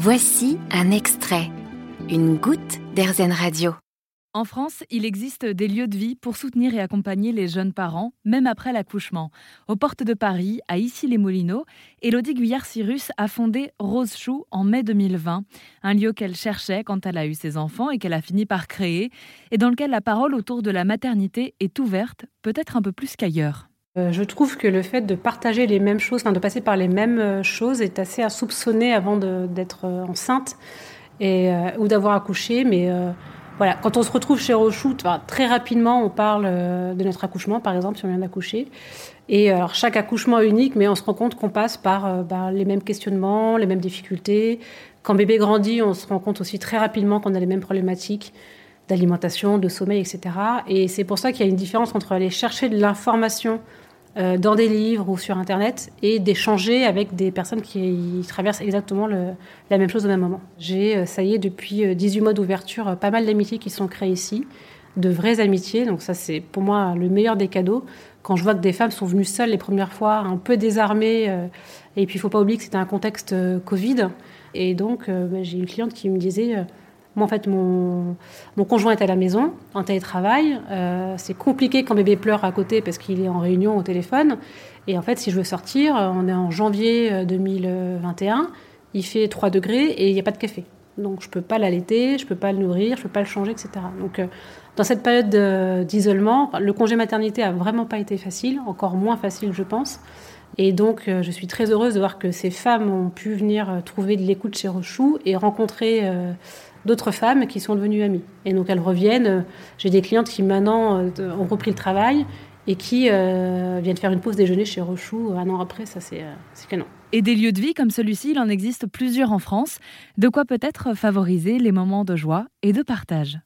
Voici un extrait, une goutte d'Airzen Radio. En France, il existe des lieux de vie pour soutenir et accompagner les jeunes parents, même après l'accouchement. Aux portes de Paris, à Issy-les-Moulineaux, Élodie Guyard-Cyrus a fondé Rose Chou en mai 2020, un lieu qu'elle cherchait quand elle a eu ses enfants et qu'elle a fini par créer, et dans lequel la parole autour de la maternité est ouverte, peut-être un peu plus qu'ailleurs. Euh, je trouve que le fait de partager les mêmes choses, de passer par les mêmes euh, choses, est assez à soupçonner avant d'être euh, enceinte ou d'avoir accouché, mais voilà, quand on se retrouve chez Rochute, très rapidement, on parle de notre accouchement, par exemple, si on vient d'accoucher. Et alors, chaque accouchement est unique, mais on se rend compte qu'on passe par bah, les mêmes questionnements, les mêmes difficultés. Quand bébé grandit, on se rend compte aussi très rapidement qu'on a les mêmes problématiques d'alimentation, de sommeil, etc. Et c'est pour ça qu'il y a une différence entre aller chercher de l'information euh, dans des livres ou sur Internet et d'échanger avec des personnes qui traversent exactement la même chose au même moment. J'ai, euh, ça y est, depuis 18 euh, mois d'ouverture, pas mal d'amitiés qui sont créées ici, de vraies amitiés. Donc ça, c'est pour moi le meilleur des cadeaux. Quand je vois que des femmes sont venues seules les premières fois, un peu désarmées, et puis il faut pas oublier que c'était un contexte Covid. Et donc, bah, j'ai une cliente qui me disait en fait, mon, mon conjoint est à la maison, en télétravail. Euh, c'est compliqué quand bébé pleure à côté parce qu'il est en réunion au téléphone. Et en fait, si je veux sortir, on est en janvier 2021, euh, il fait 3 degrés et il n'y a pas de café. Donc, je ne peux pas l'allaiter, je ne peux pas le nourrir, je ne peux pas le changer, etc. Donc, euh, dans cette période d'isolement, le congé maternité a vraiment pas été facile, encore moins facile, je pense. Et donc, je suis très heureuse de voir que ces femmes ont pu venir trouver de l'écoute chez Rochou et rencontrer d'autres femmes qui sont devenues amies. Et donc elles reviennent. J'ai des clientes qui maintenant euh, ont repris le travail et qui euh, viennent faire une pause déjeuner chez Rochou un an après. Ça, c'est euh, canon. Et des lieux de vie comme celui-ci, il en existe plusieurs en France. De quoi peut-être favoriser les moments de joie et de partage.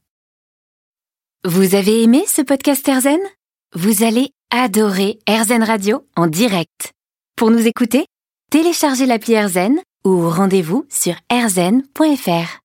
Vous avez aimé ce podcast Erzen Vous allez adorer Erzen Radio en direct. Pour nous écouter, téléchargez l'appli Erzen ou rendez-vous sur erzen.fr.